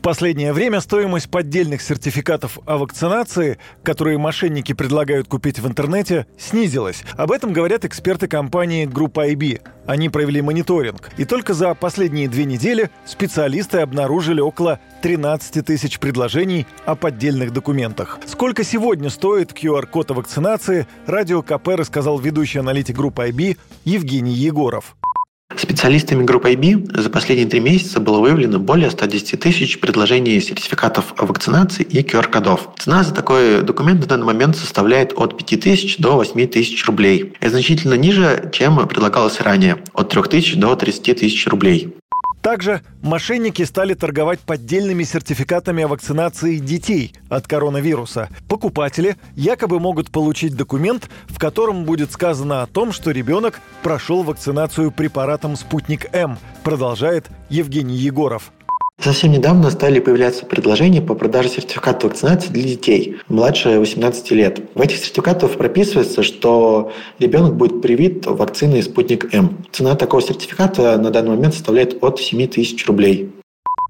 В последнее время стоимость поддельных сертификатов о вакцинации, которые мошенники предлагают купить в интернете, снизилась. Об этом говорят эксперты компании Группа IB. Они провели мониторинг. И только за последние две недели специалисты обнаружили около 13 тысяч предложений о поддельных документах. Сколько сегодня стоит QR-код о вакцинации, Радио КП рассказал ведущий аналитик группы IB Евгений Егоров. Специалистами группы IB за последние три месяца было выявлено более 110 тысяч предложений сертификатов о вакцинации и QR-кодов. Цена за такой документ на данный момент составляет от 5 тысяч до 8 тысяч рублей. Это значительно ниже, чем предлагалось ранее, от 3 тысяч до 30 тысяч рублей. Также мошенники стали торговать поддельными сертификатами о вакцинации детей от коронавируса. Покупатели якобы могут получить документ, в котором будет сказано о том, что ребенок прошел вакцинацию препаратом «Спутник М», продолжает Евгений Егоров. Совсем недавно стали появляться предложения по продаже сертификата вакцинации для детей младше 18 лет. В этих сертификатах прописывается, что ребенок будет привит вакциной «Спутник М». Цена такого сертификата на данный момент составляет от 7 тысяч рублей.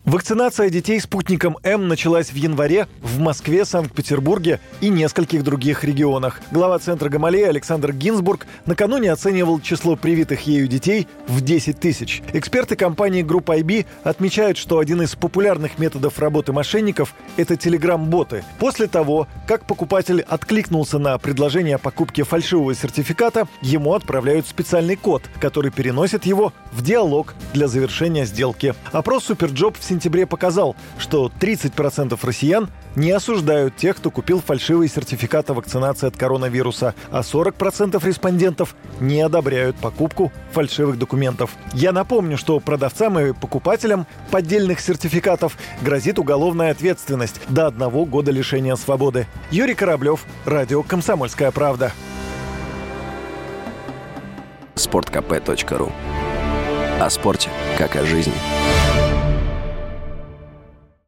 Вакцинация детей спутником М началась в январе в Москве, Санкт-Петербурге и нескольких других регионах. Глава Центра Гамалея Александр Гинзбург накануне оценивал число привитых ею детей в 10 тысяч. Эксперты компании Группа IB отмечают, что один из популярных методов работы мошенников – это телеграм-боты. После того, как покупатель откликнулся на предложение о покупке фальшивого сертификата, ему отправляют специальный код, который переносит его в диалог для завершения сделки. Опрос Superjob в сентябре показал, что 30% россиян не осуждают тех, кто купил фальшивые сертификаты вакцинации от коронавируса, а 40% респондентов не одобряют покупку фальшивых документов. Я напомню, что продавцам и покупателям поддельных сертификатов грозит уголовная ответственность до одного года лишения свободы. Юрий Кораблев, Радио «Комсомольская правда». Спорткп.ру О спорте, как о жизни.